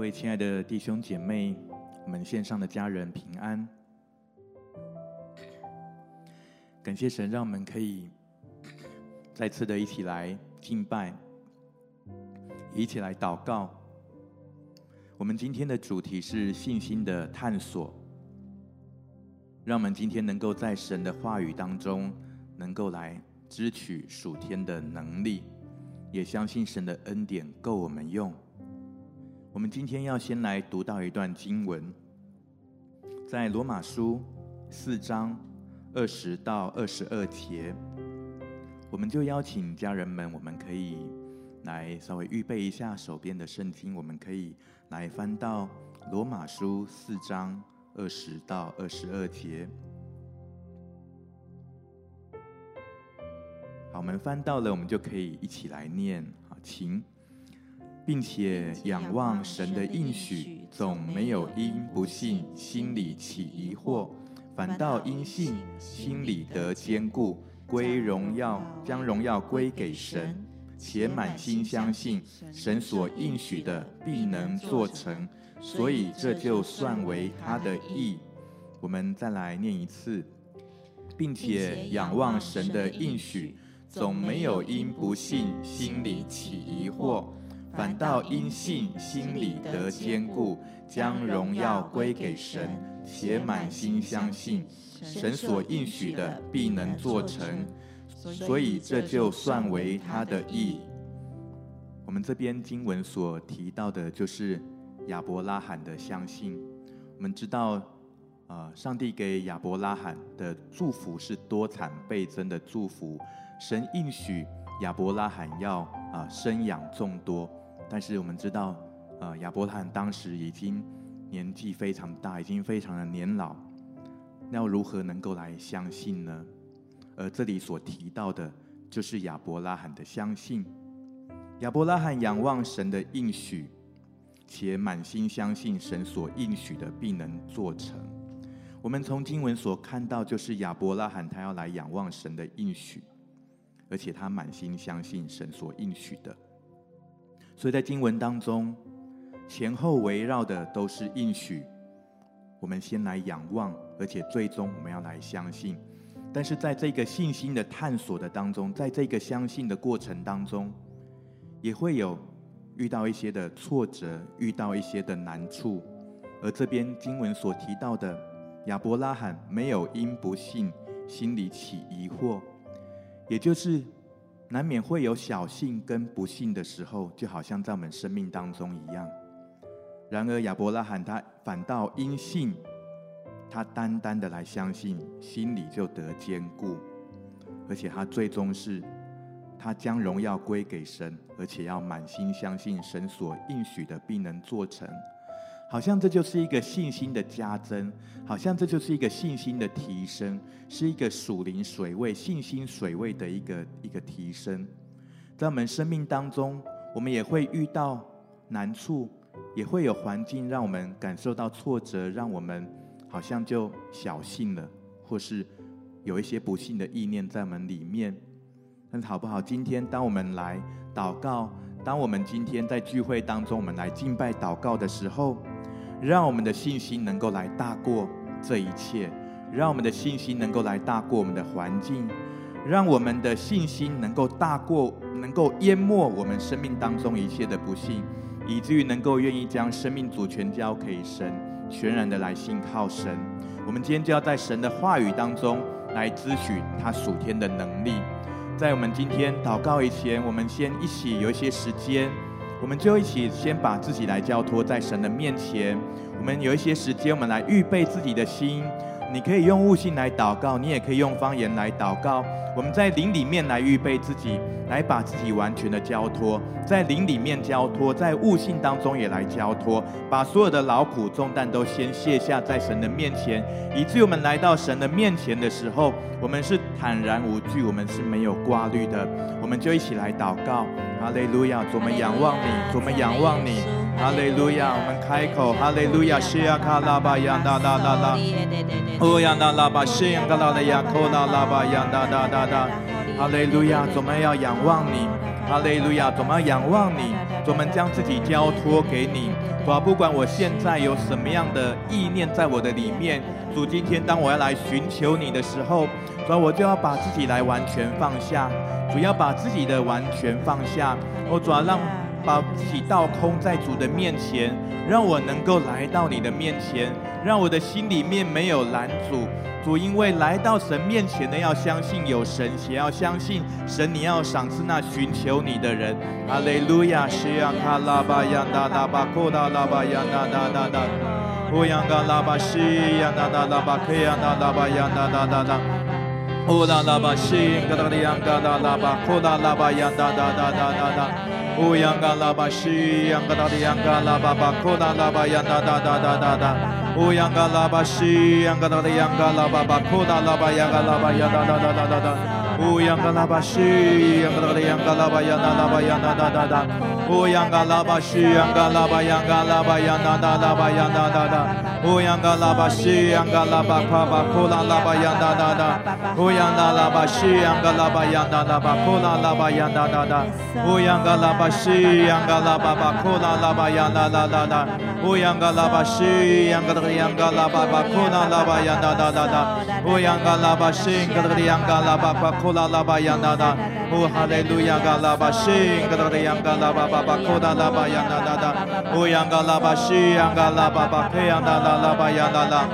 各位亲爱的弟兄姐妹，我们线上的家人平安。感谢神，让我们可以再次的一起来敬拜，一起来祷告。我们今天的主题是信心的探索，让我们今天能够在神的话语当中，能够来支取属天的能力，也相信神的恩典够我们用。我们今天要先来读到一段经文，在罗马书四章二十到二十二节，我们就邀请家人们，我们可以来稍微预备一下手边的圣经，我们可以来翻到罗马书四章二十到二十二节。好，我们翻到了，我们就可以一起来念。好，请。并且仰望神的应许，总没有因不信心里起疑惑，反倒因信心里得坚固，归荣耀将荣耀归给神，且满心相信神所应许的必能做成，所以这就算为他的义。我们再来念一次，并且仰望神的应许，总没有因不信心里起疑惑。反倒因信心里得坚固，将荣耀归给神，且满心相信神所应许的必能做成，所以这就算为他的义。我们这边经文所提到的，就是亚伯拉罕的相信。我们知道，呃，上帝给亚伯拉罕的祝福是多产倍增的祝福，神应许亚伯拉罕要啊、生养众多。但是我们知道，呃，亚伯拉罕当时已经年纪非常大，已经非常的年老，那要如何能够来相信呢？而这里所提到的，就是亚伯拉罕的相信。亚伯拉罕仰望神的应许，且满心相信神所应许的必能做成。我们从经文所看到，就是亚伯拉罕他要来仰望神的应许，而且他满心相信神所应许的。所以在经文当中，前后围绕的都是应许。我们先来仰望，而且最终我们要来相信。但是在这个信心的探索的当中，在这个相信的过程当中，也会有遇到一些的挫折，遇到一些的难处。而这边经文所提到的亚伯拉罕没有因不信心里起疑惑，也就是。难免会有小幸跟不幸的时候，就好像在我们生命当中一样。然而亚伯拉罕他反倒因信，他单单的来相信，心里就得坚固，而且他最终是，他将荣耀归给神，而且要满心相信神所应许的必能做成。好像这就是一个信心的加增，好像这就是一个信心的提升，是一个属灵水位、信心水位的一个一个提升。在我们生命当中，我们也会遇到难处，也会有环境让我们感受到挫折，让我们好像就小信了，或是有一些不信的意念在我们里面。但是好不好？今天当我们来祷告，当我们今天在聚会当中，我们来敬拜祷告的时候。让我们的信心能够来大过这一切，让我们的信心能够来大过我们的环境，让我们的信心能够大过，能够淹没我们生命当中一切的不幸，以至于能够愿意将生命主权交给神，全然的来信靠神。我们今天就要在神的话语当中来咨询他属天的能力。在我们今天祷告以前，我们先一起有一些时间。我们就一起先把自己来交托在神的面前。我们有一些时间，我们来预备自己的心。你可以用悟性来祷告，你也可以用方言来祷告。我们在灵里面来预备自己，来把自己完全的交托，在灵里面交托，在悟性当中也来交托，把所有的劳苦重担都先卸下在神的面前，以至于我们来到神的面前的时候，我们是坦然无惧，我们是没有挂虑的。我们就一起来祷告，哈利路亚！我们仰望你，我们仰望你。哈利路亚，我们开口，哈利路亚，西亚卡拉巴亚哒哒哒哒，哦呀哒拉巴西亚卡拉的亚科拉拉巴亚哒哒哒哒，哈利路亚，我们要仰望你，哈利路亚，主，我们要仰望你，主，我们将自己交托给你。主啊，不管我现在有什么样的意念在我的里面，主，今天当我要来寻求你的时候，主啊，我就要把自己来完全放下，主要把自己的完全放下，我主要让把自己倒空在主的面前，让我能够来到你的面前，让我的心里面没有拦阻。主，因为来到神面前的，要相信有神，也要相信神，你要赏赐那寻求你的人。哈利路亚，是呀卡拉巴呀哒哒哒哒哒哒哒。哒拉巴呀哒哒呀哒哒哒哒哒。乌央嘎拉巴西，央嘎拉巴卡巴库拉拉巴呀哒哒哒。乌央嘎拉巴西，央嘎拉巴呀哒拉巴库拉拉巴呀哒哒哒。乌央嘎拉巴西，央嘎拉巴巴库拉拉巴呀哒哒哒哒。乌央嘎拉巴西，央嘎。央嘎拉巴巴库拉拉巴呀哒哒哒哒，乌央嘎拉巴西，嘎达的央嘎拉巴巴库拉拉巴呀哒哒，乌哈利路亚嘎拉巴西，嘎达的央嘎拉巴巴巴库拉拉巴呀哒哒哒，乌央嘎拉巴西，央嘎拉巴巴克央哒哒拉巴呀哒哒。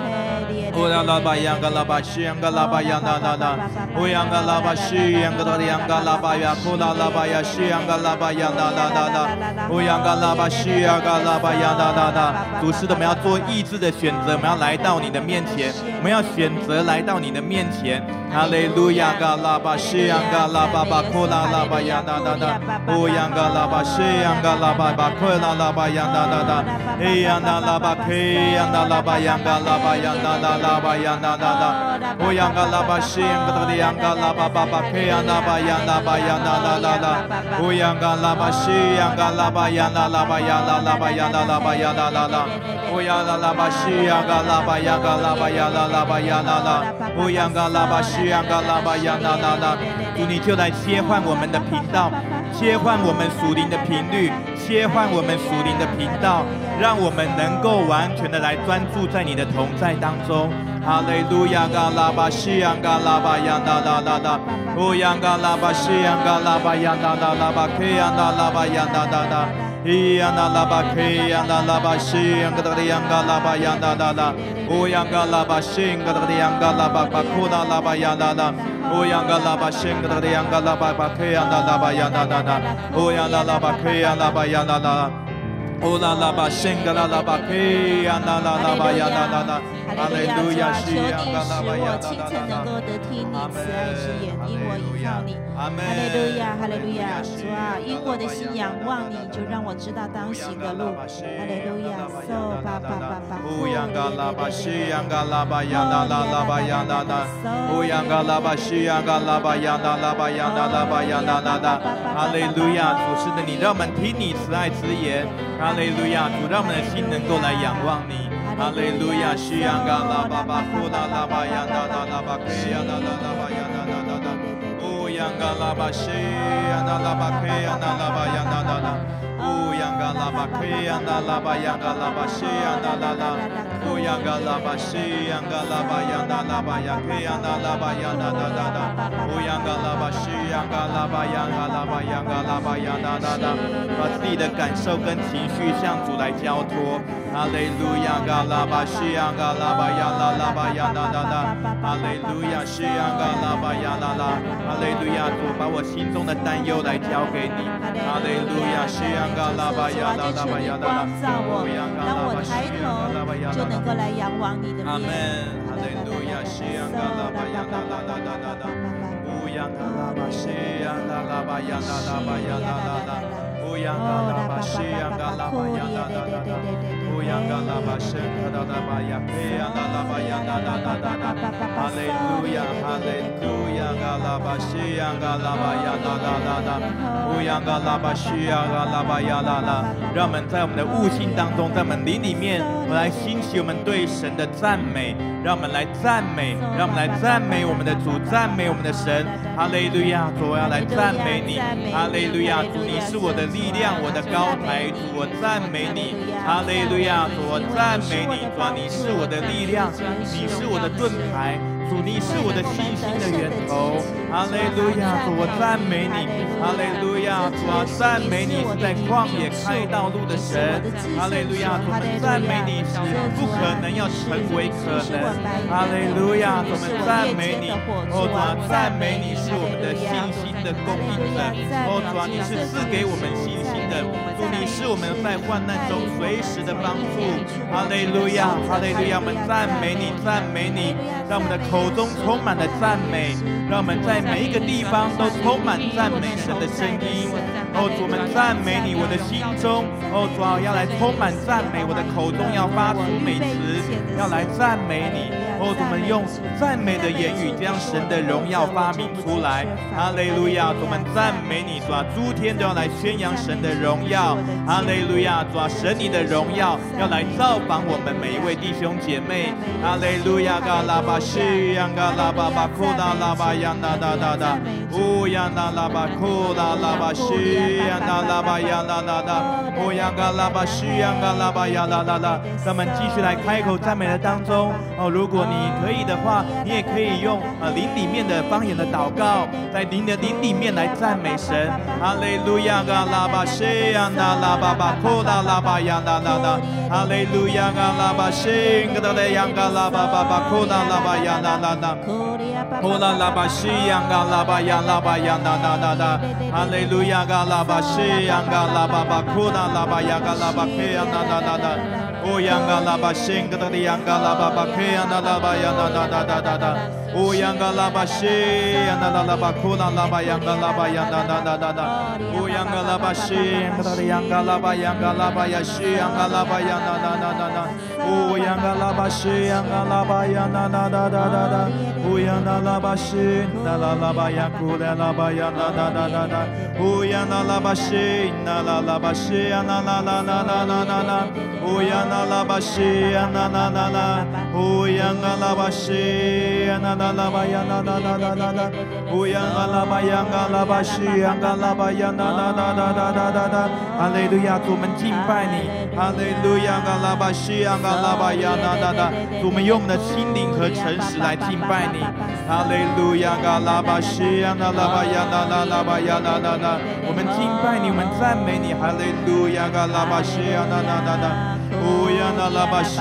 乌央嘎拉巴央嘎拉巴西央嘎拉巴央哒哒哒，乌央嘎拉巴西央嘎达的央嘎拉巴呀库拉拉巴呀西央嘎拉巴央哒哒哒哒，乌央嘎拉巴西央嘎拉巴央哒哒哒。主是的，我们要做意志的选择，我们要来到你的面前，我们要选择来到你的面前。哈利路亚嘎拉巴西央嘎拉巴巴库拉拉巴央哒哒哒，乌央嘎拉巴西央嘎拉巴巴库拉拉巴央哒哒哒，哎呀那拉巴克呀那拉巴央嘎拉巴央哒哒哒。拉巴呀那那那，乌央嘎拉巴西央嘎达的央嘎拉巴巴巴克呀那巴呀那巴呀那那那那，乌央嘎拉巴西央嘎拉巴呀那拉巴呀那拉巴呀那拉巴呀那那那，乌央嘎拉巴西央嘎拉巴呀嘎拉巴呀那拉巴呀那那，乌央嘎拉巴西央嘎拉巴呀那那那，主你就来切换我们的频道，切换我们属灵的频率，切换我们属灵的频道，让我们能够完全的来专注在你的同在当中。哈利路亚，嘎拉巴西央嘎拉巴央哒哒哒哒，乌央嘎拉巴西央嘎拉巴央哒哒拉巴克央哒拉巴央哒哒哒，伊央哒拉巴克央哒拉巴西央嘎达的央嘎拉巴央哒哒哒，乌央嘎拉巴西央嘎达的央嘎拉巴巴库拉拉巴央哒哒，乌央嘎拉巴西央嘎达的央嘎拉巴巴克哈利路亚，希呀啦啦吧呀啦啦啦，阿门，哈利路亚，阿门，哈利路亚，哈利路亚，主啊，因我的心仰望你，就让我知道当行的路，哈利路亚，嗦吧吧吧吧，乌央嘎拉巴，希央嘎拉巴呀啦啦啦巴呀啦啦，乌央嘎拉巴，希央嘎拉巴呀啦啦吧呀啦啦巴呀啦啦啦，哈利路亚，主是的，你让我们听你慈爱之言。哈利路亚，主让我们的心能够来仰望你。哈利路亚，西央嘎拉巴巴库拉拉巴呀哒哒拉巴克呀哒哒拉巴呀哒哒哒哒，乌央嘎拉巴西呀哒拉巴克呀哒拉巴呀哒哒哒，乌央嘎拉巴克呀哒拉巴呀嘎拉巴西呀哒啦啦，乌央嘎拉巴西央嘎拉巴呀哒拉巴呀克呀哒拉巴呀哒哒哒哒，乌央嘎拉巴西央嘎拉巴呀嘎拉巴呀嘎拉巴呀哒哒哒，把自己的感受跟情。绪向主来交托，哈利路亚，嘎拉巴西呀，嘎拉巴呀，拉拉巴呀，啦啦啦，哈利路亚，西呀，嘎拉巴呀，啦啦，哈利路亚，主把我心中的担忧来交给你，哈利路亚，西呀，嘎拉巴呀，拉拉巴呀，啦啦，让我抬头就能够来仰望你的面，阿门，哈利路亚，西安，嘎拉巴呀，啦啦啦啦啦啦，乌央嘎拉巴西呀，拉拉巴呀，拉拉巴呀，啦啦啦。乌央嘎拉巴西安嘎拉巴呀哒哒哒哒，乌央拉巴达达巴呀，嘿呀拉拉巴哈利路亚，哈利路亚，嘎拉巴西呀嘎拉巴呀拉拉拉拉，乌央嘎拉巴西呀嘎拉巴呀拉拉，让我们在我们的悟性当中，在我们灵里面，我们来兴起我们对神的赞美，让我们来赞美，让我们来赞美我们的主，赞美我们的神，哈利路亚，主我要来赞美你，哈利路亚，主你是我的力量，我的高台，主我赞美你，哈利路亚，主我赞美你，主你是我的力量，你是我的盾牌。主，你是我的信心的源头，哈利路亚！主，我赞美你，哈利路亚！主啊，赞美你是在旷野开道路的神，哈利路亚！主，我赞美你是不可能要成为可能，哈利路亚！主，我们赞美你，哦，主啊，赞美你是我们的信心的供应者，哦，主啊，你是赐给我们信的，主，你是我们在患难中随时的帮助，哈利路亚！哈利路亚！我们赞美你，赞美你，让我们的口。中充满了赞美，让我们在每一个地方都充满赞美神的声音。哦，主，我们赞美你，我的心中，哦，主要要来充满赞美，我的口中要发出美词，要来赞美你。哦，我们用赞美的言语将神的荣耀发明出来。哈利路亚！我们赞美你，主啊，诸天都要来宣扬神的荣耀。哈利路亚！主啊，神你的荣耀要来造访我们每一位弟兄姐妹。哈利路亚！嘎拉巴西呀，嘎拉巴巴库达拉巴呀，呐呐呐呐，乌呀呐拉巴库达拉巴西呀，呐拉巴呀，呐呐呐，乌呀嘎拉巴西呀，嘎拉巴呀，呐呐呐。咱们继续来开口赞美的当中。哦，如果你可以的话，你也可以用呃灵里面的方言的祷告，在灵的灵里面来赞美神。哈利路亚，嘎拉巴西呀，那拉巴巴库拉拉巴呀，那那那。哈利路亚，嘎拉巴西，格达雷呀，嘎拉巴巴巴库拉拉巴呀，那那那。库拉拉巴西呀，嘎拉巴呀，拉巴呀，那那那那。哈利路亚，嘎拉巴西呀，嘎拉巴巴库拉拉巴呀，嘎拉巴克呀，那那那那。乌央噶拉巴，心格达的央噶拉 yang 那拉巴 tadi, yang. Oh, o yanga laba she yanda lala bakuna laba yanga laba yanda da da da da. O oh, yanga laba she yanga laba yanga laba yashi yanga laba yanda da da da da. O oh, yanga laba she yanga laba yanda da da da da da. O yanga laba she da la laba yakule laba yanda da da da da. O yanga laba she na la laba she na la la la la la la la. O yanga laba she na na na na. O yanga laba she na na 嘎拉巴西那拉拉巴西呀那那那那那那那那，乌央。那拉巴西呀那那那那，乌央啊拉巴西呀那那拉巴呀那那那那那那，乌央啊拉巴央啊拉巴西央啊拉巴呀那那那那那那那那，哈利路亚，主我们敬拜你，哈利路亚啊拉巴西央啊拉巴呀那那那，主我们用我们的心灵和诚实来敬拜你，哈利路亚啊拉巴西央啊拉巴呀那那拉巴呀那那那，我们敬拜你，我们赞美你，哈利路亚啊拉巴西央那那那那。乌央那拉巴西，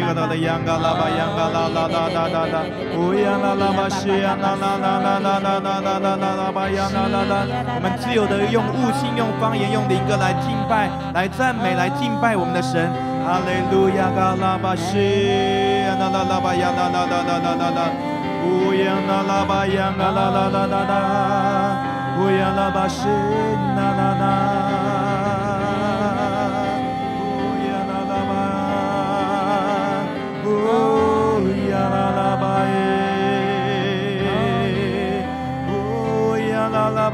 嘎达的央嘎啦巴央嘎拉拉拉拉拉拉，乌央那拉巴西，央那那那那那那那那那那拉巴央那那那，我们自由的用悟性、用方言、用灵歌来敬拜、来赞美、来敬拜我们的神。哈利路亚，嘎啦巴西，那那拉巴央那那那那那那那，乌，呀啦啦巴耶那，哦呀啦啦啦啦，哦呀啦啦巴西啦，啦啦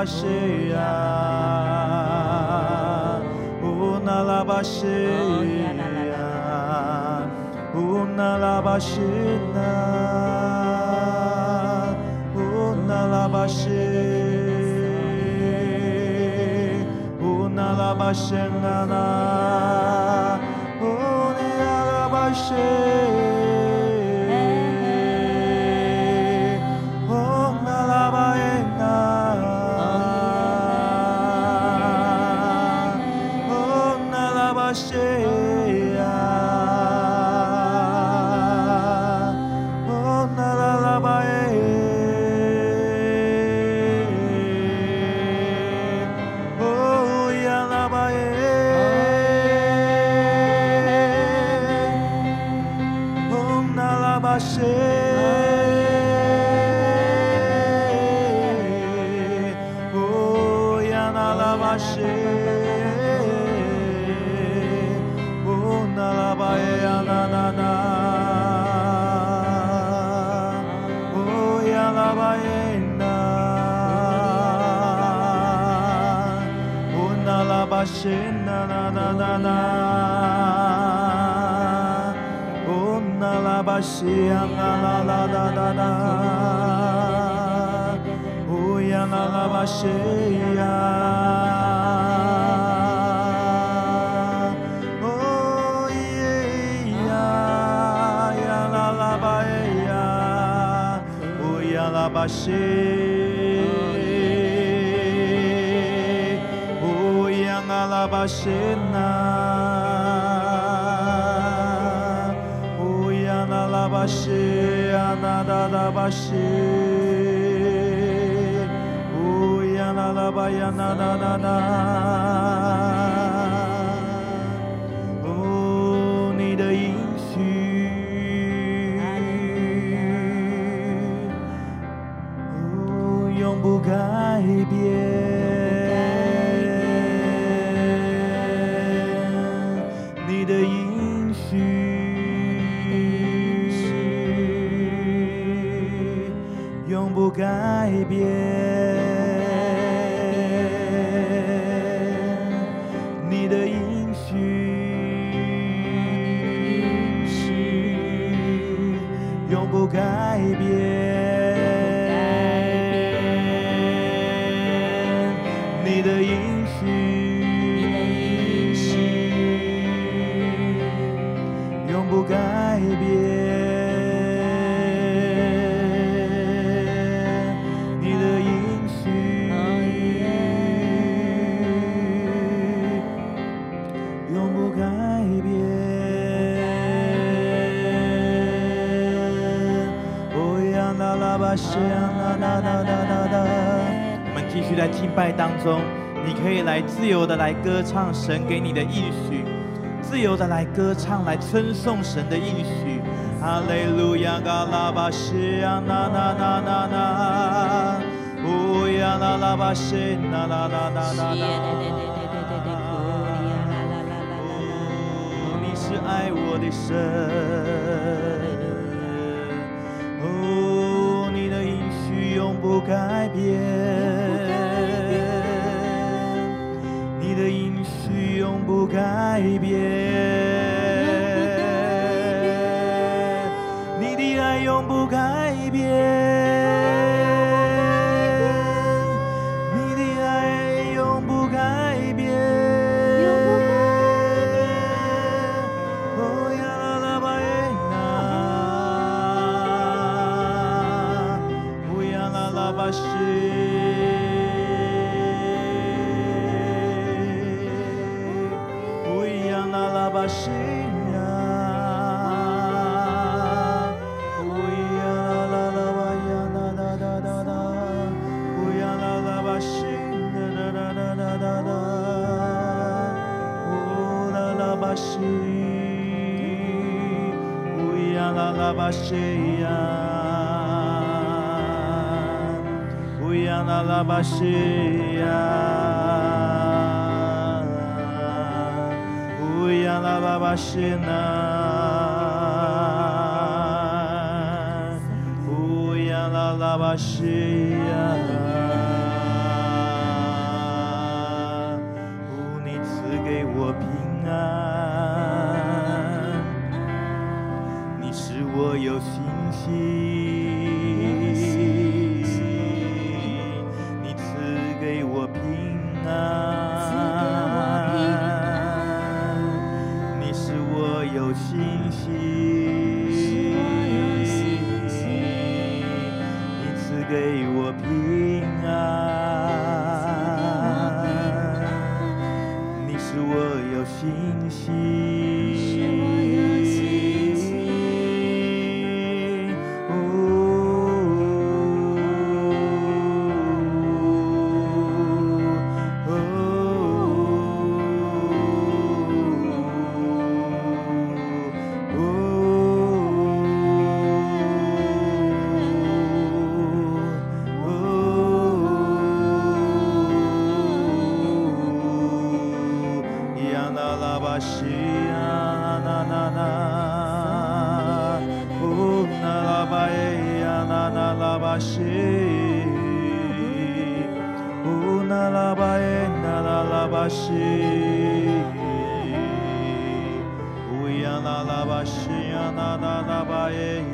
başıya Unala başıya Unala başına. Unala başı Unala başına. Unala başına. 呀啦吧西，乌呀啦啦心，永不改变，你的应许，永不改变。在敬拜当中，你可以来自由的来歌唱神给你的应许，自由的来歌唱来称颂神的应许。哈利路亚，嘎拉巴西呀，那那那那那，乌呀啦啦巴西，那那那那那那。哦，你是爱我的神，哦，你的应许永不改变。不改变，西呀，乌呀啦啦巴西 nalabashi u nalabae na oh, na yanalabashi yanalabae oh,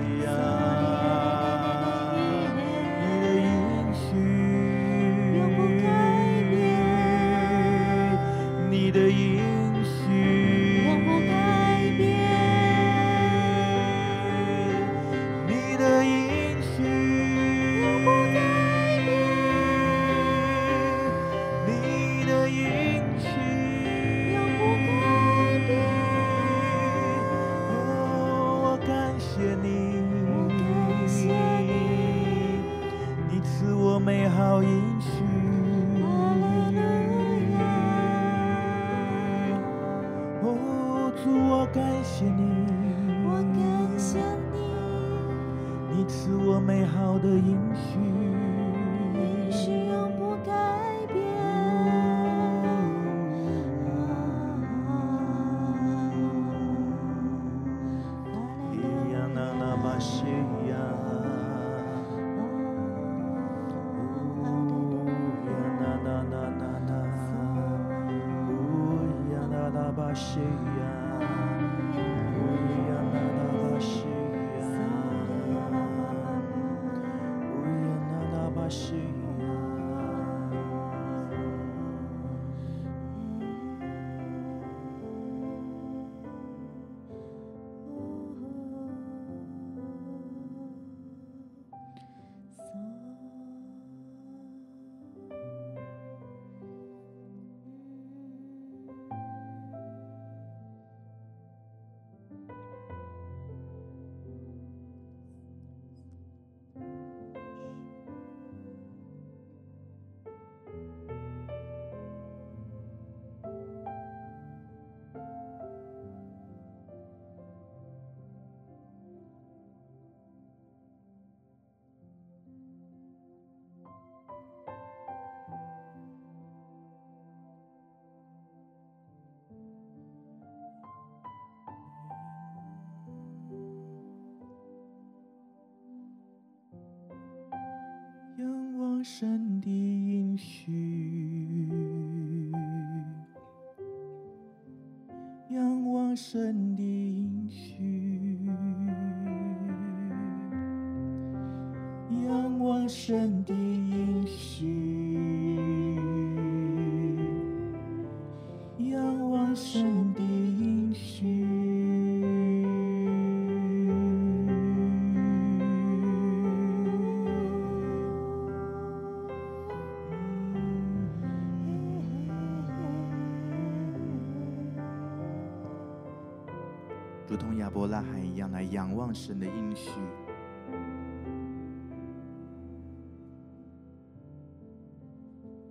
神的应许，仰望神的应许，仰望神的应许，望神的应许，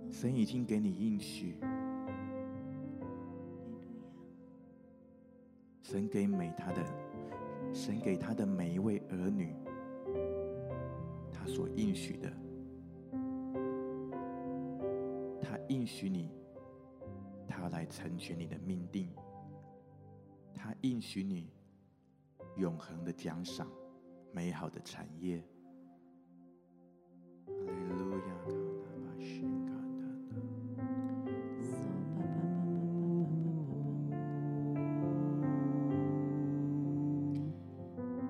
神已经给你应许，神给每他的，神给他的每一位儿女，他所应许的，他应许你，他来成全你的命定，他应许你。永恒的奖赏，美好的产业。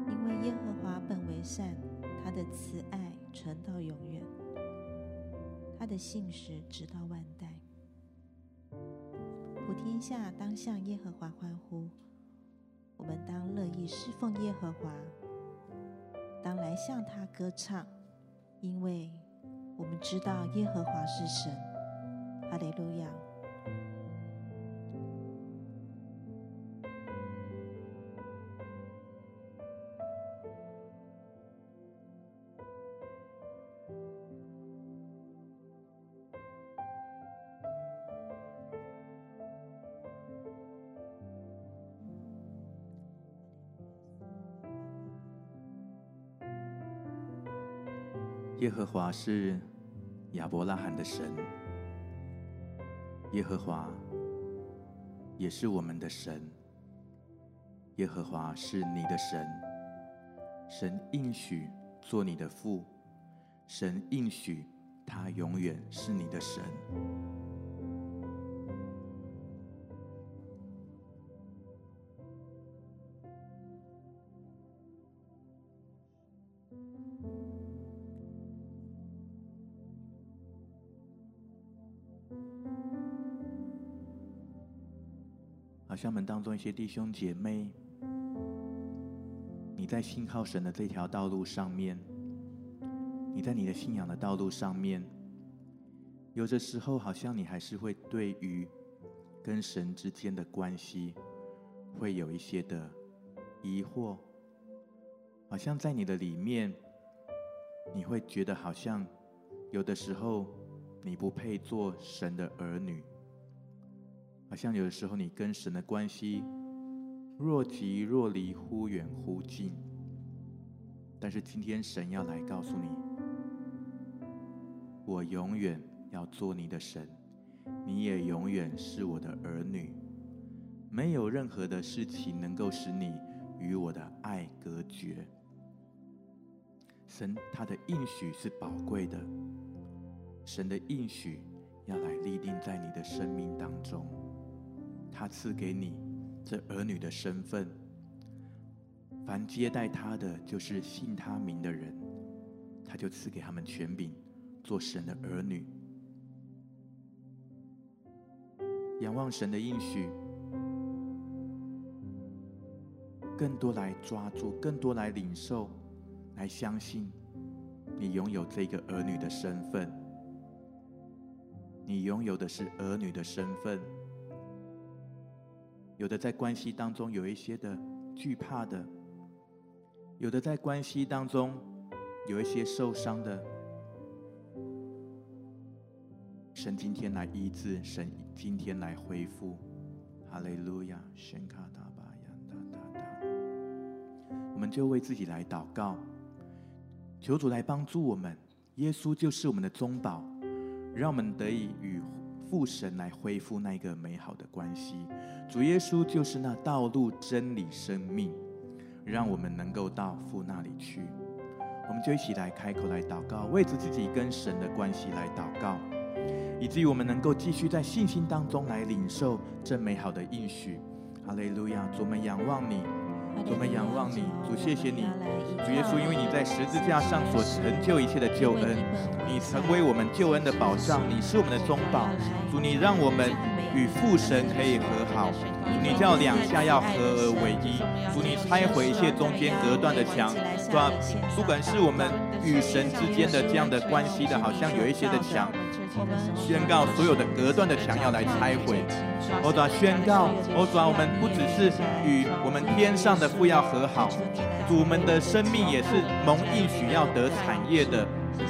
因为耶和华本为善，他的慈爱存到永远，他的信实直到万代。普天下当向耶和华欢呼。我们当乐意侍奉耶和华，当来向他歌唱，因为我们知道耶和华是神。哈利路亚。耶和华是亚伯拉罕的神，耶和华也是我们的神。耶和华是你的神，神应许做你的父，神应许他永远是你的神。像我们当中一些弟兄姐妹，你在信靠神的这条道路上面，你在你的信仰的道路上面，有的时候好像你还是会对于跟神之间的关系，会有一些的疑惑，好像在你的里面，你会觉得好像有的时候你不配做神的儿女。好像有的时候，你跟神的关系若即若离，忽远忽近。但是今天神要来告诉你，我永远要做你的神，你也永远是我的儿女。没有任何的事情能够使你与我的爱隔绝。神他的应许是宝贵的，神的应许要来立定在你的生命当中。他赐给你这儿女的身份，凡接待他的，就是信他名的人，他就赐给他们权柄，做神的儿女。仰望神的应许，更多来抓住，更多来领受，来相信，你拥有这个儿女的身份，你拥有的是儿女的身份。有的在关系当中有一些的惧怕的，有的在关系当中有一些受伤的，神今天来医治，神今天来恢复，哈利路亚，宣卡达巴亚达达达，我们就为自己来祷告，求主来帮助我们，耶稣就是我们的中保，让我们得以与。父神来恢复那个美好的关系，主耶稣就是那道路、真理、生命，让我们能够到父那里去。我们就一起来开口来祷告，为着自己跟神的关系来祷告，以至于我们能够继续在信心当中来领受这美好的应许。哈利路亚！主，我们仰望你。我们仰望你，主，谢谢你，主耶稣，因为你在十字架上所成就一切的救恩，你成为我们救恩的保障，你是我们的中保，主，你让我们与父神可以和好，主，你叫两下要合而为一，主，你拆毁一切中间隔断的墙，是吧？不管是我们与神之间的这样的关系的，好像有一些的墙。宣告所有的隔断的墙要来拆毁，欧主宣告，欧主我们不只是与我们天上的父要和好，主们的生命也是蒙应许要得产业的。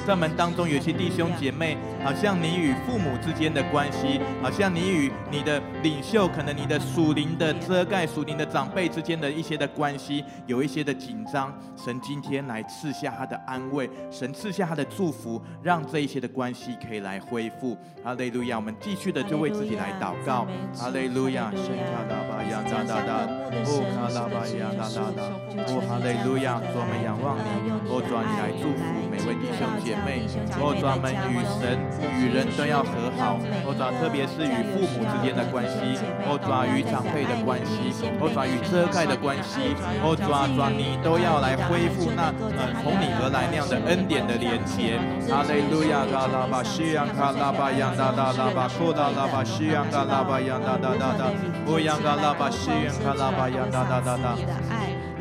在我们当中有些弟兄姐妹，好像你与父母之间的关系，好像你与你的领袖，可能你的属灵的遮盖、属灵的长辈之间的一些的关系，有一些的紧张。神今天来赐下他的安慰，神赐下他的祝福，让这一些的关系可以来恢复。哈利路亚！我们继续的就为自己来祷告。哈利路亚！神卡拉巴亚哒哒哒，哦卡拉巴亚哒哒哒，哦哈利路亚！主我们仰望你，哦主你来祝福每位弟兄。姐妹，哦，主啊，们与神与人都要和好，哦，主啊，特别是与父母之间的关系，哦，主啊，与长辈的关系，哦，主啊，与遮盖的关系，哦，主啊，主啊，你都要来恢复那呃从你而来那样的恩典的连结。哈利路亚，卡拉巴西扬卡拉巴扬达达拉巴库达拉巴西扬卡拉巴扬达达达达，乌扬卡拉巴西扬卡拉巴扬达达达达。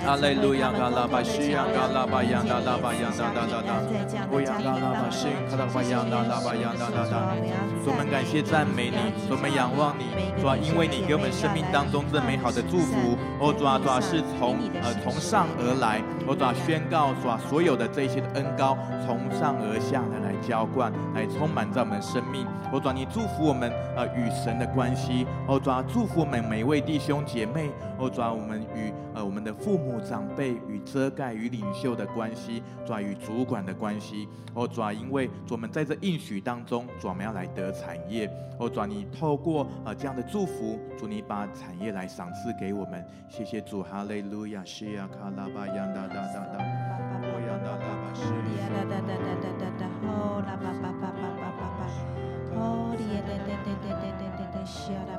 哈利路亚，嘎拉巴西亚，嘎拉巴亚，嘎拉巴亚，哒哒哒哒，不要嘎拉巴西，嘎拉巴拉巴亚，哒哒哒。主，我们感谢赞美你，主，我们仰望你，主啊，因为你给我们生命当中这美好的祝福，哦，主啊，主啊，是从呃从上而来，哦，主啊，宣告主啊，所有的这些的恩膏从上而下的来浇灌，来充满在我们生命，哦，主啊，你祝福我们呃与神的关系，哦，主啊，祝福我们每位弟兄姐妹，哦，主啊，我们与呃我们的父母。长辈与遮盖与领袖的关系，主啊，与主管的关系，哦，主啊，因为我们在这应许当中，主啊，我们要来得产业，哦，主啊，你透过呃这样的祝福，主你把产业来赏赐给我们，谢谢主，哈利路亚，西亚卡拉巴扬达达达达，哦，扬达达巴西，哒哒哒哒哒哒哒，哦，拉巴巴巴巴巴巴巴，哦，哩哒哒哒哒哒哒哒，西亚拉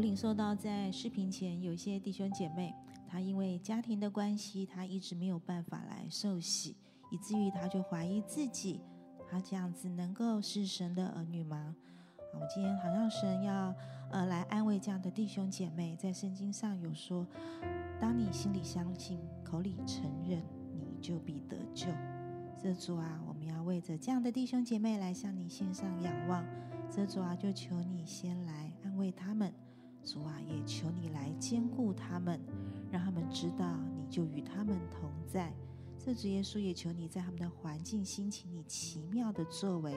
我领受到，在视频前有一些弟兄姐妹，他因为家庭的关系，他一直没有办法来受洗，以至于他就怀疑自己，他这样子能够是神的儿女吗？我今天好像神要呃来安慰这样的弟兄姐妹，在圣经上有说，当你心里相信，口里承认，你就必得救。这主啊，我们要为着这样的弟兄姐妹来向你献上仰望。这主啊，就求你先来安慰他们。主啊，也求你来兼顾他们，让他们知道你就与他们同在。这主耶稣也求你在他们的环境心情你奇妙的作为，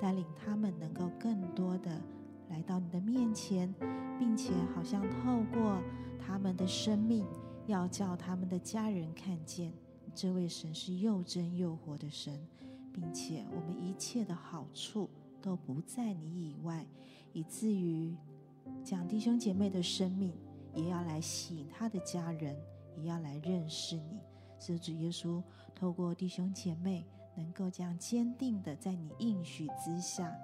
带领他们能够更多的来到你的面前，并且好像透过他们的生命，要叫他们的家人看见这位神是又真又活的神，并且我们一切的好处都不在你以外，以至于。讲弟兄姐妹的生命，也要来吸引他的家人，也要来认识你。是主耶稣透过弟兄姐妹，能够这样坚定的在你应许之下，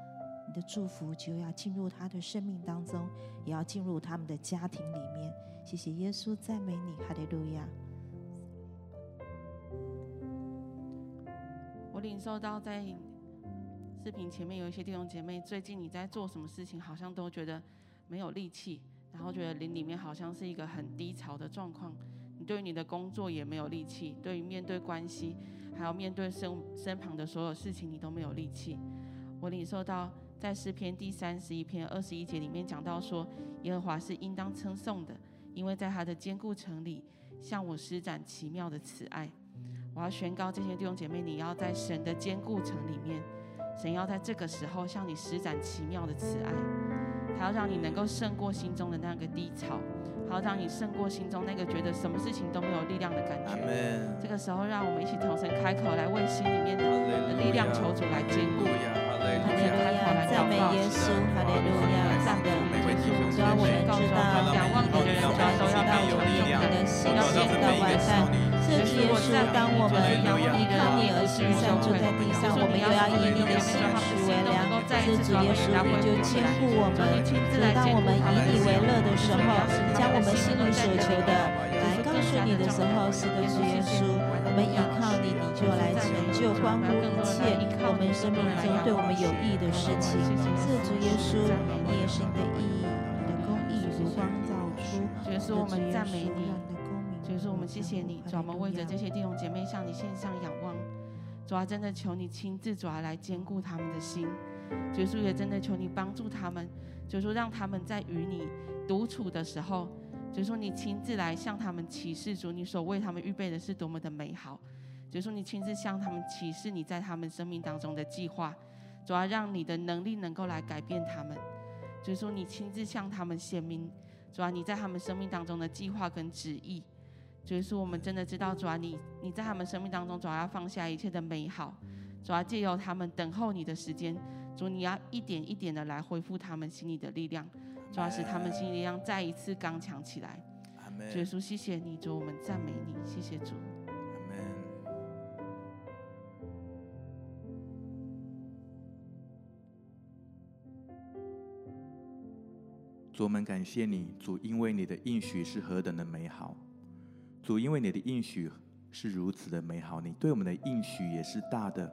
你的祝福就要进入他的生命当中，也要进入他们的家庭里面。谢谢耶稣，赞美你，哈利路亚。我领受到在视频前面有一些弟兄姐妹，最近你在做什么事情，好像都觉得。没有力气，然后觉得灵里面好像是一个很低潮的状况。你对于你的工作也没有力气，对于面对关系，还有面对身身旁的所有事情，你都没有力气。我领受到在诗篇第三十一篇二十一节里面讲到说，耶和华是应当称颂的，因为在他的坚固城里向我施展奇妙的慈爱。我要宣告这些弟兄姐妹，你要在神的坚固城里面，神要在这个时候向你施展奇妙的慈爱。还要让你能够胜过心中的那个低潮，还要让你胜过心中那个觉得什么事情都没有力量的感觉。这个时候，让我们一起同声开口来为心里面的力量求主来坚固。哈利路亚，赞美耶稣，哈利路亚，赞美主。只要我们知道仰望你的人，都要知道从你的心到万代。这主耶稣，当我们依靠你而行善，走在地上，我们又要以你的心实为粮。这主耶稣，你就坚固我们。当我们以你为乐的时候，将我们心里所求的来告诉你的时候，是的，主耶稣，我们依靠你，你就来成就关乎一切我们生命中对我们有益的事情。这主耶稣，你也是你的意义，你的公义如光照出。主耶稣，我们赞美你。主说：“我们谢谢你，主，我们为着这些弟兄姐妹向你献上仰望。主啊，真的求你亲自主啊来兼顾他们的心。主说也真的求你帮助他们。主说让他们在与你独处的时候，主说你亲自来向他们启示主你所为他们预备的是多么的美好。主说你亲自向他们启示你在他们生命当中的计划，主要让你的能力能够来改变他们。主说你亲自向他们显明，主要你在他们生命当中的计划跟旨意。主说我们真的知道，主啊你你在他们生命当中，主要要放下一切的美好，主要借由他们等候你的时间，主你要一点一点的来恢复他们心里的力量，主要使他们心里力量再一次刚强起来。主耶稣，谢谢你，主，我们赞美你，谢谢主。主，我们感谢你，主，因为你的应许是何等的美好。主，因为你的应许是如此的美好，你对我们的应许也是大的，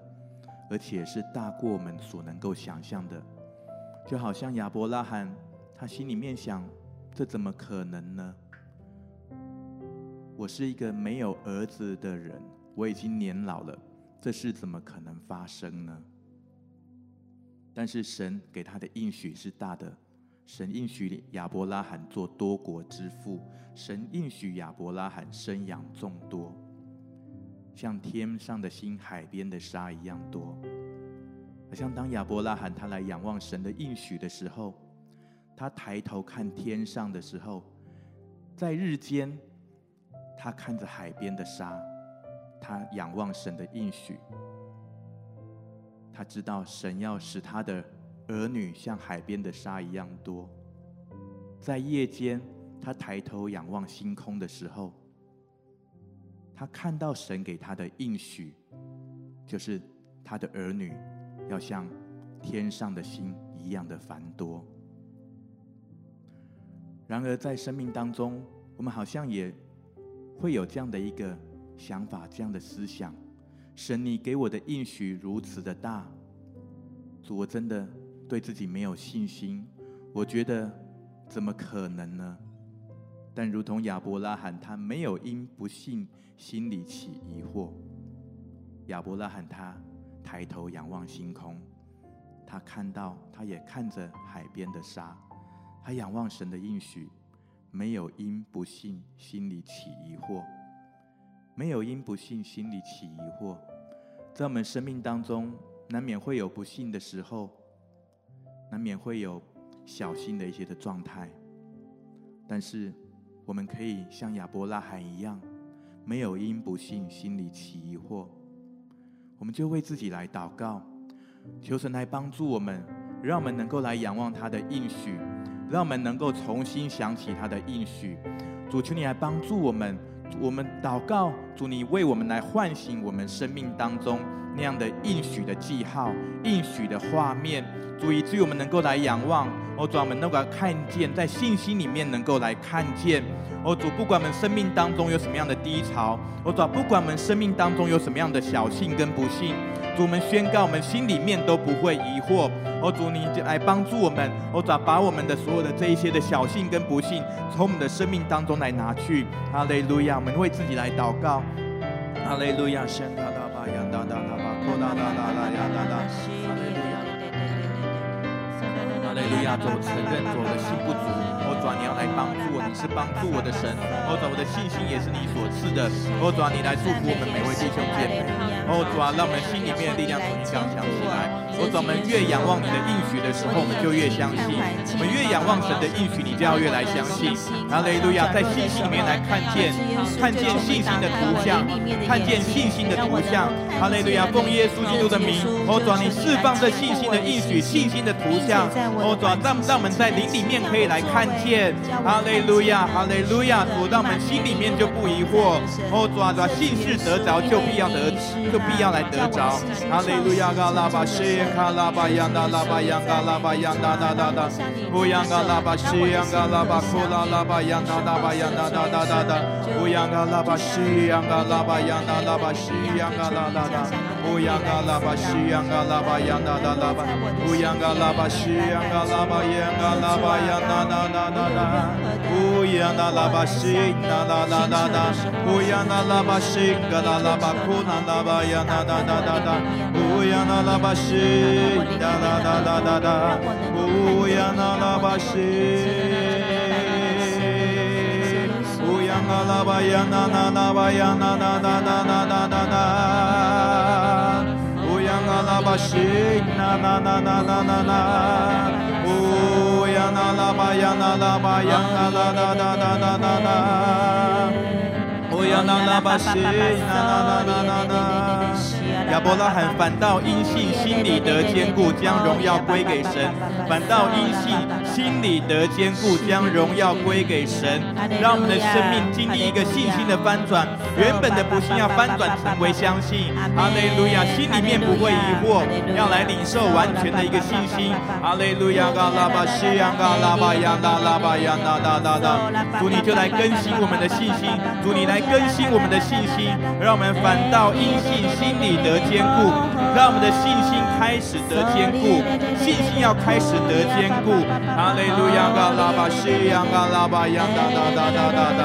而且是大过我们所能够想象的。就好像亚伯拉罕，他心里面想：这怎么可能呢？我是一个没有儿子的人，我已经年老了，这事怎么可能发生呢？但是神给他的应许是大的，神应许亚伯拉罕做多国之父，神应许亚伯拉罕生养众多，像天上的星、海边的沙一样多。好像当亚伯拉罕他来仰望神的应许的时候，他抬头看天上的时候，在日间。他看着海边的沙，他仰望神的应许。他知道神要使他的儿女像海边的沙一样多。在夜间，他抬头仰望星空的时候，他看到神给他的应许，就是他的儿女要像天上的星一样的繁多。然而，在生命当中，我们好像也。会有这样的一个想法，这样的思想。神，你给我的应许如此的大，主，我真的对自己没有信心。我觉得怎么可能呢？但如同亚伯拉罕，他没有因不信心里起疑惑。亚伯拉罕他抬头仰望星空，他看到，他也看着海边的沙，他仰望神的应许。没有因不信心里起疑惑，没有因不信心里起疑惑，在我们生命当中，难免会有不信的时候，难免会有小心的一些的状态。但是，我们可以像亚伯拉罕一样，没有因不信心里起疑惑，我们就为自己来祷告，求神来帮助我们，让我们能够来仰望他的应许。让我们能够重新想起他的应许，主，求你来帮助我们，我们祷告，主，你为我们来唤醒我们生命当中那样的应许的记号、应许的画面，主，以至于我们能够来仰望，哦，主，我们能够看见，在信心里面能够来看见，哦，主，不管我们生命当中有什么样的低潮，哦，主，不管我们生命当中有什么样的小幸跟不幸。主，我们宣告，我们心里面都不会疑惑。哦，主，你就来帮助我们。哦，主，把我们的所有的这一些的小幸跟不幸，从我们的生命当中来拿去。哈利路亚！我们为自己来祷告。哈利路亚！圣大大巴呀，大大大巴，扩大大大大呀，大大。哈利路亚！哈利路亚！主，承认主的心不足。哦，主，你要来帮助我，你是帮助我的神。哦，主，我的信心也是你所赐的。哦，主，你来祝福我们每位弟兄姐妹。哦，主啊，让我们心里面的力量重新刚强起来。我，主，我们越仰望你的应许的时候，我们就越相信；我们越仰望神的应许，你就要越来相信。哈利路亚，在信心里面来看见，看见信心的图像，看见信心的图像。哈利路亚，奉耶稣基督的名，我，主，你释放这信心的应许，信心的图像。我，主，让让我们在灵里面可以来看见。哈利路亚，哈利路亚，主，让我们心里面就不疑惑。哦，主啊，主，信是得着，就必要得。就必要来得着，哈利路亚！嘎拉巴西，卡拉巴扬达，拉巴扬嘎拉巴扬达达达达，乌央嘎拉巴西，央嘎拉巴库拉拉巴扬达拉巴扬达达达达，乌央嘎拉巴西，扬嘎拉巴扬达拉巴西，扬嘎拉拉达，乌扬嘎拉巴西，扬嘎拉巴扬达达拉巴，乌扬嘎拉巴西，扬嘎拉巴扬嘎拉巴扬达达达达达，乌扬嘎拉巴西，那拉拉拉拉，乌扬嘎拉巴西，嘎拉拉巴库那拉巴。呀呐呐呐呐呐，乌呀那拉巴西，呐呐呐呐呐呐，乌呀那拉巴西，乌呀那嘎拉巴呀那那那巴呀那那那那那那那那，乌央嘎拉巴西那那那那那那那，乌央那拉巴呀那拉巴呀那那那那那那那那，乌亚伯拉罕反倒因信心里得坚固，将荣耀归给神；反倒因信心里得坚固，将荣耀归给神。让我们的生命经历一个信心的翻转，原本的不信要翻转成为相信。哈利路亚，心里面不会疑惑，要来领受完全的一个信心。哈利路亚，嘎拉巴西呀，嘎拉巴呀，拉拉巴呀，呐呐呐呐。主你就来更新我们的信心，主你来更新我们的信心，让我们反倒因信心里得。坚固，让我们的信心开始得坚固，信心要开始得坚固。哈利路亚，嘎拉巴西，扬嘎拉巴，扬哒哒哒哒哒哒。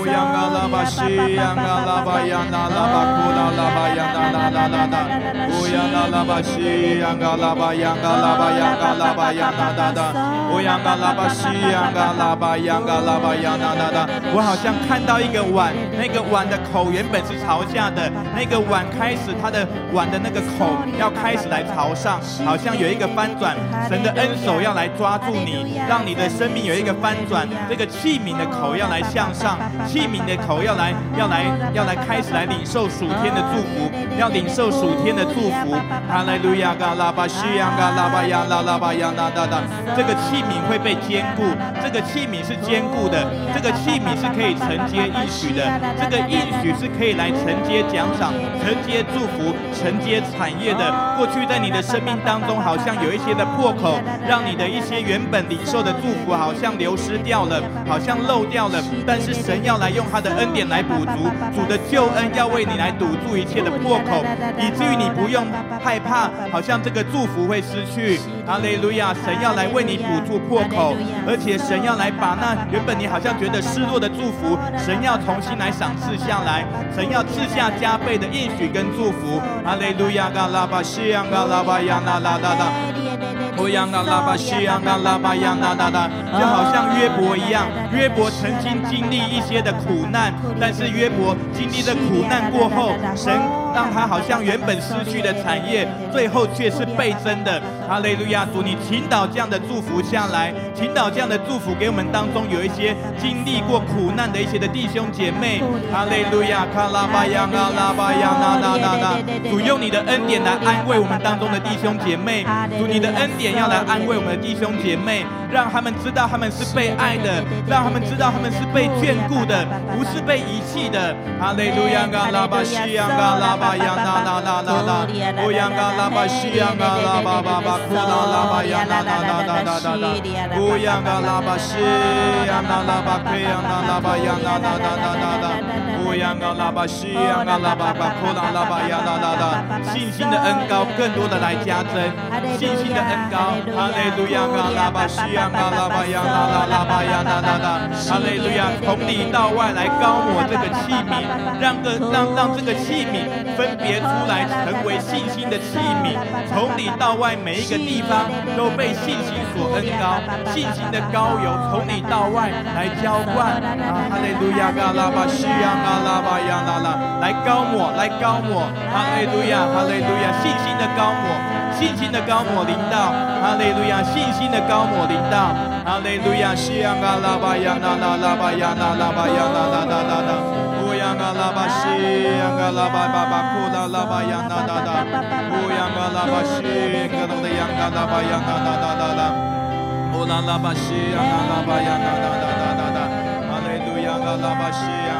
乌扬嘎拉巴西，扬嘎拉巴，扬哒拉巴，库拉拉巴，扬哒哒哒哒哒。乌扬嘎拉巴西，扬嘎拉巴，扬嘎拉巴，扬嘎拉巴，扬哒哒哒。乌扬嘎拉巴西，扬嘎拉巴，扬嘎拉巴，扬哒哒哒。我好像看到一个碗，那个碗的口原本是朝下的，那个碗开始它的。碗的那个口要开始来朝上，好像有一个翻转，神的恩手要来抓住你，让你的生命有一个翻转。这个器皿的口要来向上，器皿的口要来要来要来开始来领受属天的祝福，要领受属天的祝福。哈利路亚，嘎拉巴西亚，嘎拉巴亚，拉拉巴亚，呐呐呐。这个器皿会被坚固，这个器皿是坚固的，这个器皿是可以承接应许的，这个应许是可以来承接奖赏、承接祝福。承接产业的，过去在你的生命当中，好像有一些的破口，让你的一些原本领受的祝福好像流失掉了，好像漏掉了。但是神要来用他的恩典来补足，主的救恩要为你来堵住一切的破口，以至于你不用害怕，好像这个祝福会失去。哈利路亚！神要来为你补住破口，而且神要来把那原本你好像觉得失落的祝福，神要重新来赏赐下来，神要赐下加倍的应许跟祝福。哈利路亚！嘎拉巴西扬嘎拉巴呀那拉达达，欧扬嘎拉巴西扬嘎拉巴扬那达达，就好像约伯一样，约伯曾经经历一些的苦难，但是约伯经历的苦难过后，神。让他好像原本失去的产业，最后却是倍增的。哈利路亚！主，你倾倒这样的祝福下来，倾倒这样的祝福给我们当中有一些经历过苦难的一些的弟兄姐妹。哈利路亚！卡拉巴呀，阿拉巴呀，那那那那。主用你的恩典来安慰我们当中的弟兄姐妹。主，你的恩典要来安慰我们的弟兄姐妹，让他们知道他们是被爱的，让他们知道他们是被眷顾的，不是被遗弃的。哈利路亚！阿拉巴西呀，阿拉。巴呀啦啦啦啦啦，乌央嘎拉巴西央嘎拉巴巴巴库拉拉巴呀啦啦啦啦啦啦，乌央嘎拉巴西央嘎拉巴奎央嘎拉巴呀啦啦啦啦啦啦，乌央嘎拉巴西央嘎拉巴巴库拉拉巴呀啦啦啦，信心的恩膏更多的来加增，信心的恩膏，哈利路亚嘎拉巴西央嘎拉巴呀啦啦啦巴呀啦啦啦，哈利路亚从里到外来膏抹这个器皿，让个让让这个器皿。分别出来成为信心的器皿，从里到外每一个地方都被信心所恩膏，信心的膏油从里到外来浇灌啊！哈利路亚，嘎拉巴西亚，嘎拉巴亚，拉拉，来膏抹，来膏抹，哈利路亚，哈利路亚，信心的膏抹，信心的高抹临到，哈利路亚，信心的高抹临到，哈利路亚，西亚，嘎拉巴亚，拉拉拉巴亚，拉拉巴亚，拉拉拉拉拉。乌央嘎拉巴西，央嘎拉巴巴巴库拉拉巴央那那那，乌央嘎拉巴西，格隆的央嘎拉巴央那那那那。那，乌拉拉巴西，央嘎拉巴央那那那那那。那，哈利路亚嘎拉巴西，央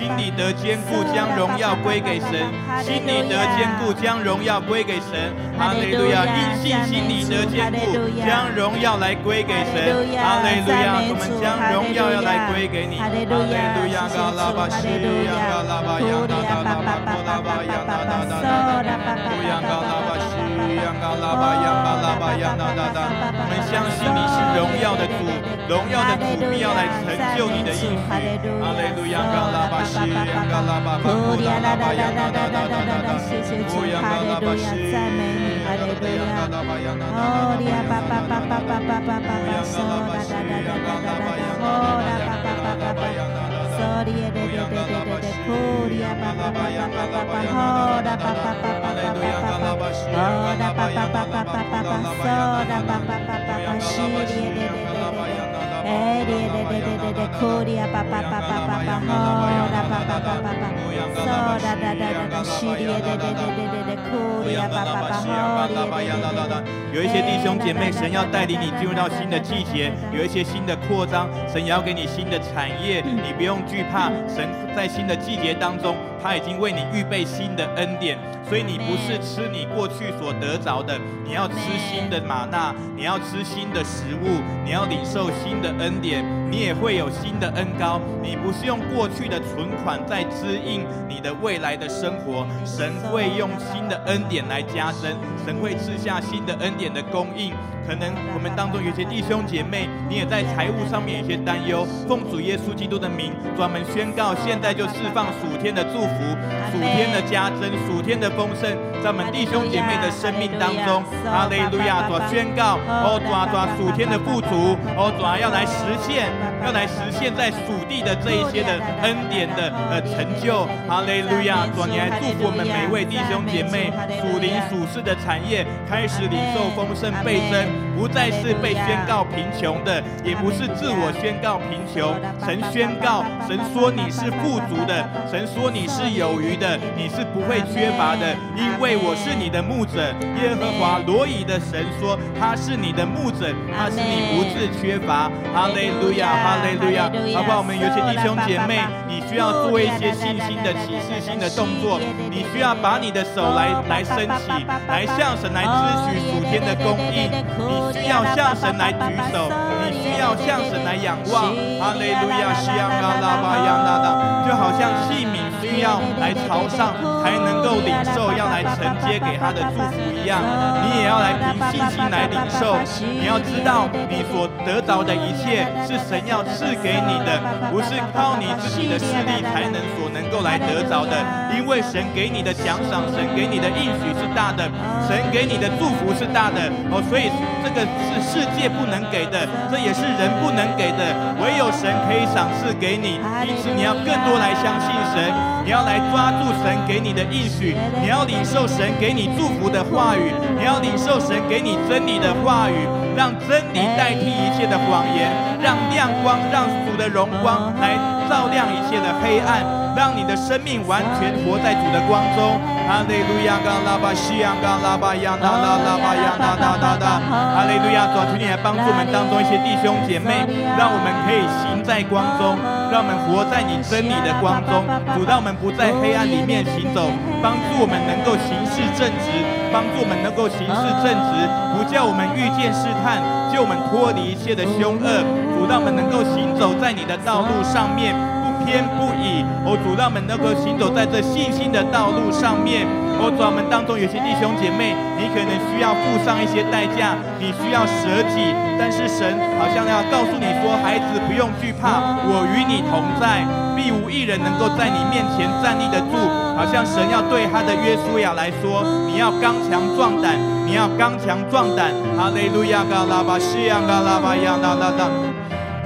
心里得坚固，将荣耀归给神；心里得坚固，将荣耀归给神。哈利路亚，因信心里得坚固，将荣耀来归给神。哈利路亚，我们将荣耀要来归给你。哈利路亚，嘎拉巴西央嘎拉巴央啦啦啦巴库拉巴央啦啦啦啦，乌央嘎拉巴西我们相信你是荣耀的主。荣耀的主必要来成就你的应许。哈利路亚，嘎拉巴西，嘎拉巴巴，呼啦啦啦啦啦啦啦啦啦，谢谢主，哈利路亚，赞美你，哈利路亚，哦，利亚巴巴巴巴巴巴巴巴，嗦啦啦啦啦啦啦啦，哦啦巴巴巴巴巴，嗦哩耶嘞嘞嘞嘞嘞嘞，呼哩亚巴巴巴巴巴巴巴，哦啦巴巴巴巴巴巴巴，哦啦巴巴巴巴巴巴巴，嗦啦巴巴巴巴巴，西哩耶嘞嘞嘞嘞。哎，咧咧咧咧咧咧，哭哩啊，叭叭叭叭叭叭，吼啦，叭叭叭叭叭，嗦啦啦啦啦啦，西哩咧咧咧咧咧咧，哭哩啊，叭叭叭，吼哩咧咧咧咧。有一些弟兄姐妹，神要带领你进入到新的季节，有一些新的扩张，神也要给你新的产业，你不用惧怕。神在新的季节当中，他已经为你预备新的恩典，所以你不是吃你过去所得着的，你要吃新的玛纳，你要吃新的食物，你要领受新的。恩典，你也会有新的恩膏。你不是用过去的存款在滋应你的未来的生活，神会用新的恩典来加深，神会赐下新的恩典的供应。可能我们当中有些弟兄姐妹，你也在财务上面有些担忧。奉主耶稣基督的名，专门宣告，现在就释放属天的祝福、属天的加增、属天的丰盛，在我们弟兄姐妹的生命当中。哈利路亚！主宣告，哦，主啊，主啊，属天的富足，哦，主啊，要来实现，要来实现在属地的这一些的恩典的呃成就。哈利路亚！主啊，你来祝福我们每一位弟兄姐妹，属灵属世的产业开始领受丰盛倍增。不再是被宣告贫穷的，也不是自我宣告贫穷。神宣告，神说你是富足的，神说你是有余的，你是不会缺乏的，因为我是你的牧者。耶和华罗以的神说，他是你的牧者，他是你不致缺乏。哈利路亚，哈利路亚。好不好？我们有些弟兄姐妹，你需要做一些信心的启示性的动作，你需要把你的手来来升起，来向神来支取属天的供应。你。需要向神来举手，你需要向神来仰望。哈利路亚，西亚嘎拉巴亚那拉，就好像器皿要来朝上才能够领受，要来承接给他的祝福一样，你也要来凭信心来领受。你要知道，你所得着的一切是神要赐给你的，不是靠你自己的势力才能所能够来得着的。因为神给你的奖赏，神给你的应许是大的，神给你的祝福是大的。哦，所以这个。是世界不能给的，这也是人不能给的，唯有神可以赏赐给你。因此，你要更多来相信神，你要来抓住神给你的应许，你要领受神给你祝福的话语，你要领受神给你真理的话语，让真理代替一切的谎言，让亮光，让主的荣光来照亮一切的黑暗。让你的生命完全活在主的光中。哈利路亚，嘎拉巴西亚，嘎拉巴亚，那拉拉巴亚，那那那那。哈利路亚，主啊，求你来帮助我们当中一些弟兄姐妹，让我们可以行在光中，让我们活在你真理的光中。主，让我们不在黑暗里面行走，帮助我们能够行事正直，帮助我们能够行事正直，不叫我们遇见试探，救我们脱离一切的凶恶。主，让我们能够行走在你的道路上面。天不已，哦，主，让我们能够行走在这信心的道路上面。哦，主，我们当中有些弟兄姐妹，你可能需要付上一些代价，你需要舍己，但是神好像要告诉你说，孩子不用惧怕，我与你同在，必无一人能够在你面前站立得住。好像神要对他的约书亚来说，你要刚强壮胆，你要刚强壮胆。哈利路亚，嘎拉巴西亚，嘎拉巴亚，那那那。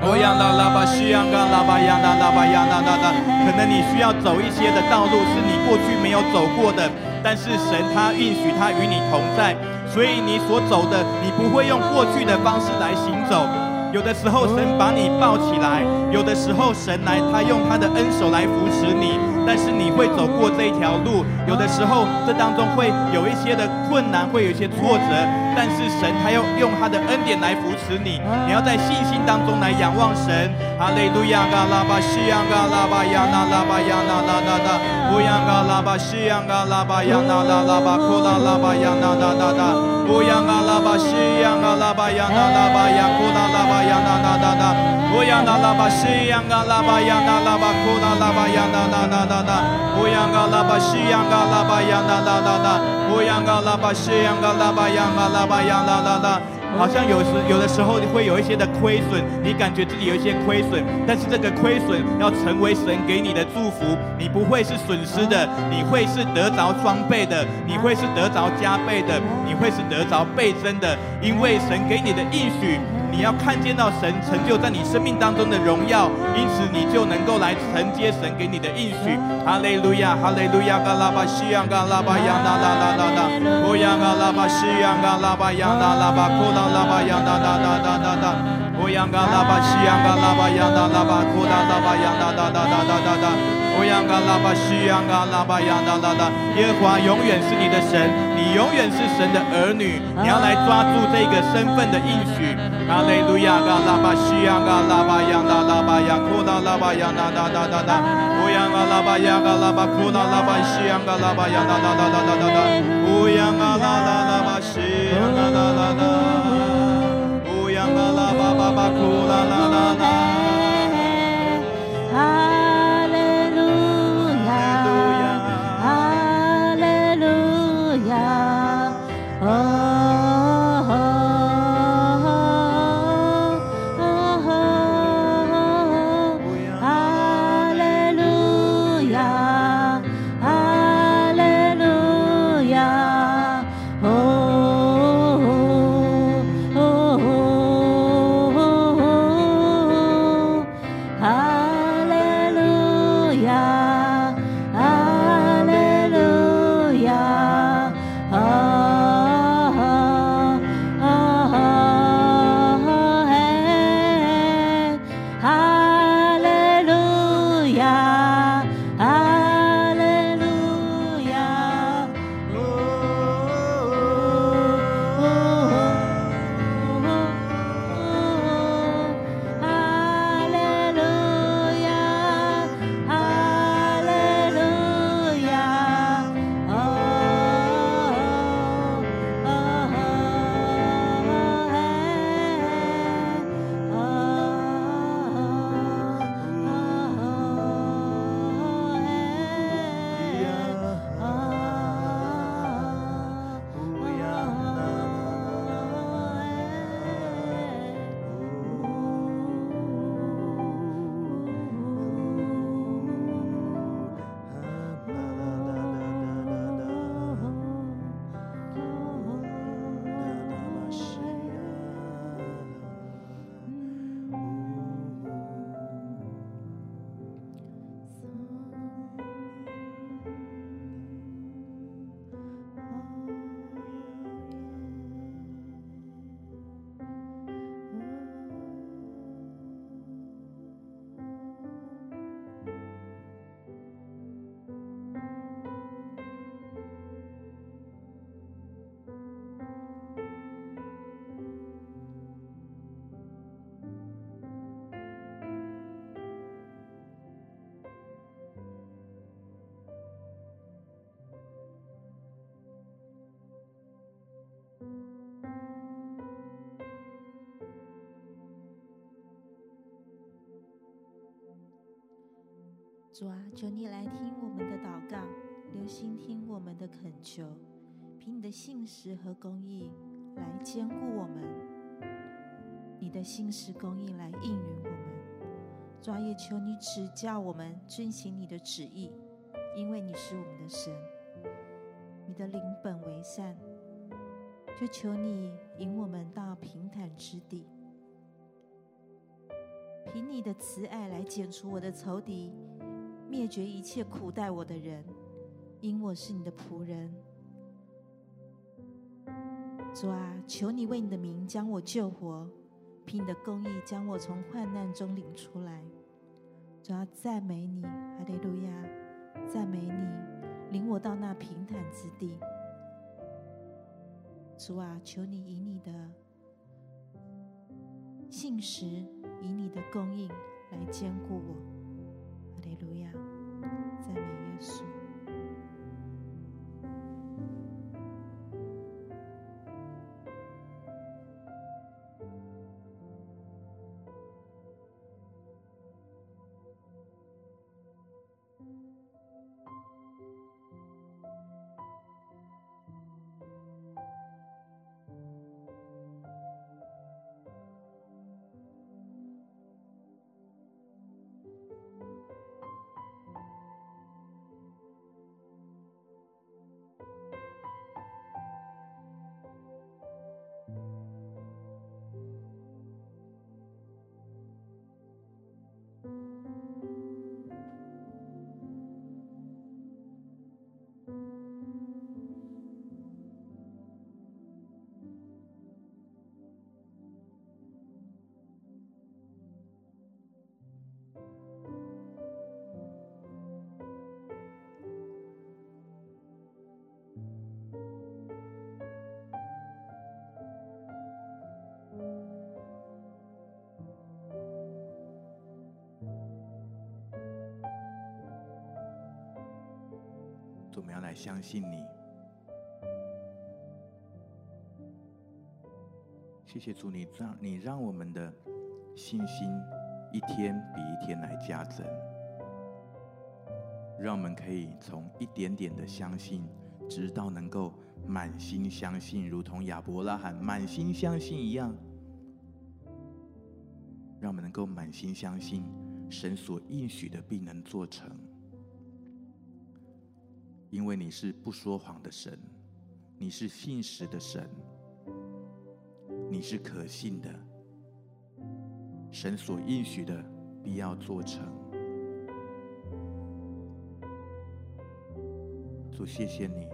哦呀啦啦吧，西洋嘎啦吧呀啦啦吧呀啦啦啦，可能你需要走一些的道路是你过去没有走过的，但是神他允许他与你同在，所以你所走的你不会用过去的方式来行走。有的时候神把你抱起来，有的时候神来他用他的恩手来扶持你，但是你会走过这一条路。有的时候这当中会有一些的困难，会有一些挫折。但是神他要用他的恩典来扶持你，你要在信心当中来仰望神。哈利路亚，嘎拉巴西扬，嘎拉巴亚那拉巴亚那那那那，乌扬嘎拉巴西扬，嘎拉巴亚那拉拉巴亚，嘎拉巴西扬，嘎拉巴亚那拉巴库拉拉巴亚那那那那，Oyanga laba shiyanga laba yanga laba yakuna laba yana na na na. Oyanga laba shiyanga laba yana laba kuna laba yana na na na na. Oyanga laba shiyanga laba yana na na na. Oyanga laba shiyanga laba yanga laba yana na na. 好像有时有的时候会有一些的亏损，你感觉自己有一些亏损，但是这个亏损要成为神给你的祝福，你不会是损失的，你会是得着双倍的，你会是得着加倍的，你会是得着倍增的，因为神给你的应许。你要看见到神成就在你生命当中的荣耀，因此你就能够来承接神给你的应许。哈利路亚，哈利路亚，嘎拉巴西扬，嘎拉巴扬，啦啦啦啦啦，呼扬嘎拉巴西扬，嘎拉巴扬，啦啦巴，呼啦啦巴扬，啦啦啦啦啦啦，呼扬嘎拉巴西扬，嘎拉巴扬，啦啦巴，呼啦啦巴扬，啦啦啦啦啦啦，呼扬嘎拉巴西扬，嘎拉巴扬，啦啦啦。耶和华永远是你的神，你永远是神的儿女，你要来抓住这个身份的应许。哈利路亚，嘎拉巴西亚，嘎拉巴亚，拉拉巴亚，库拉拉巴亚，拉拉拉拉拉，乌央嘎拉巴亚，嘎拉巴库拉拉巴西亚，嘎拉巴亚，拉拉拉拉拉拉，乌央嘎拉拉拉巴西亚，拉拉拉拉，乌央嘎拉巴巴巴库拉拉拉拉。主啊，求你来听我们的祷告，留心听我们的恳求，凭你的信实和公义来坚固我们，你的信实公义来应允我们。主啊，也求你指教我们遵行你的旨意，因为你是我们的神，你的灵本为善，就求你引我们到平坦之地，凭你的慈爱来剪除我的仇敌。灭绝一切苦待我的人，因我是你的仆人。主啊，求你为你的名将我救活，凭你的公义将我从患难中领出来。主啊，赞美你，哈利路亚！赞美你，领我到那平坦之地。主啊，求你以你的信实，以你的公义来坚固我。赞美耶稣。我们要来相信你。谢谢主，你让你让我们的信心一天比一天来加增，让我们可以从一点点的相信，直到能够满心相信，如同亚伯拉罕满心相信一样。让我们能够满心相信，神所应许的必能做成。因为你是不说谎的神，你是信实的神，你是可信的。神所应许的必要做成。主，谢谢你，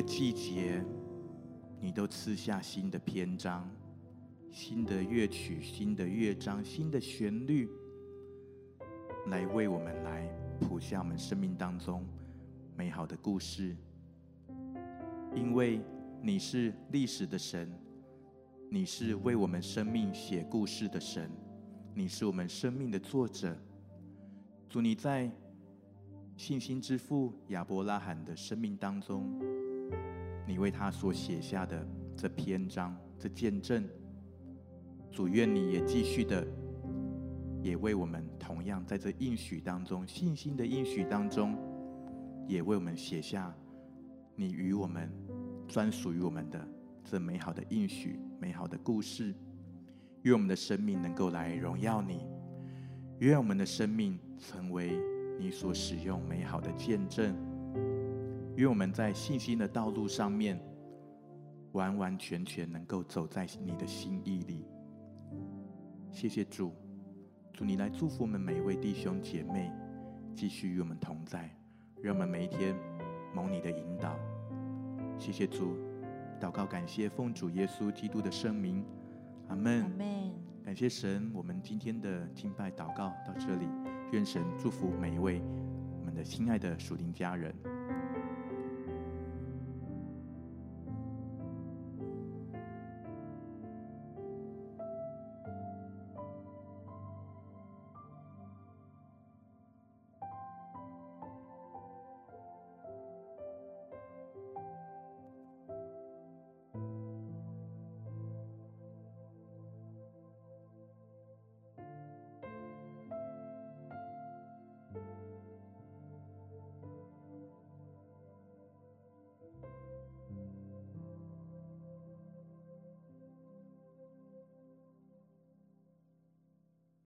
个季节，你都赐下新的篇章、新的乐曲、新的乐章、新的旋律，来为我们来谱下我们生命当中美好的故事。因为你是历史的神，你是为我们生命写故事的神，你是我们生命的作者。主，你在信心之父亚伯拉罕的生命当中，你为他所写下的这篇章、这见证，主愿你也继续的，也为我们同样在这应许当中、信心的应许当中，也为我们写下你与我们专属于我们的这美好的应许、美好的故事，愿我们的生命能够来荣耀你，愿我们的生命。成为你所使用美好的见证，愿我们在信心的道路上面，完完全全能够走在你的心意里。谢谢主，主你来祝福我们每一位弟兄姐妹，继续与我们同在，让我们每一天蒙你的引导。谢谢主，祷告感谢奉主耶稣基督的圣名，阿门。阿门。感谢神，我们今天的敬拜祷告到这里。愿神祝福每一位我们的亲爱的属灵家人。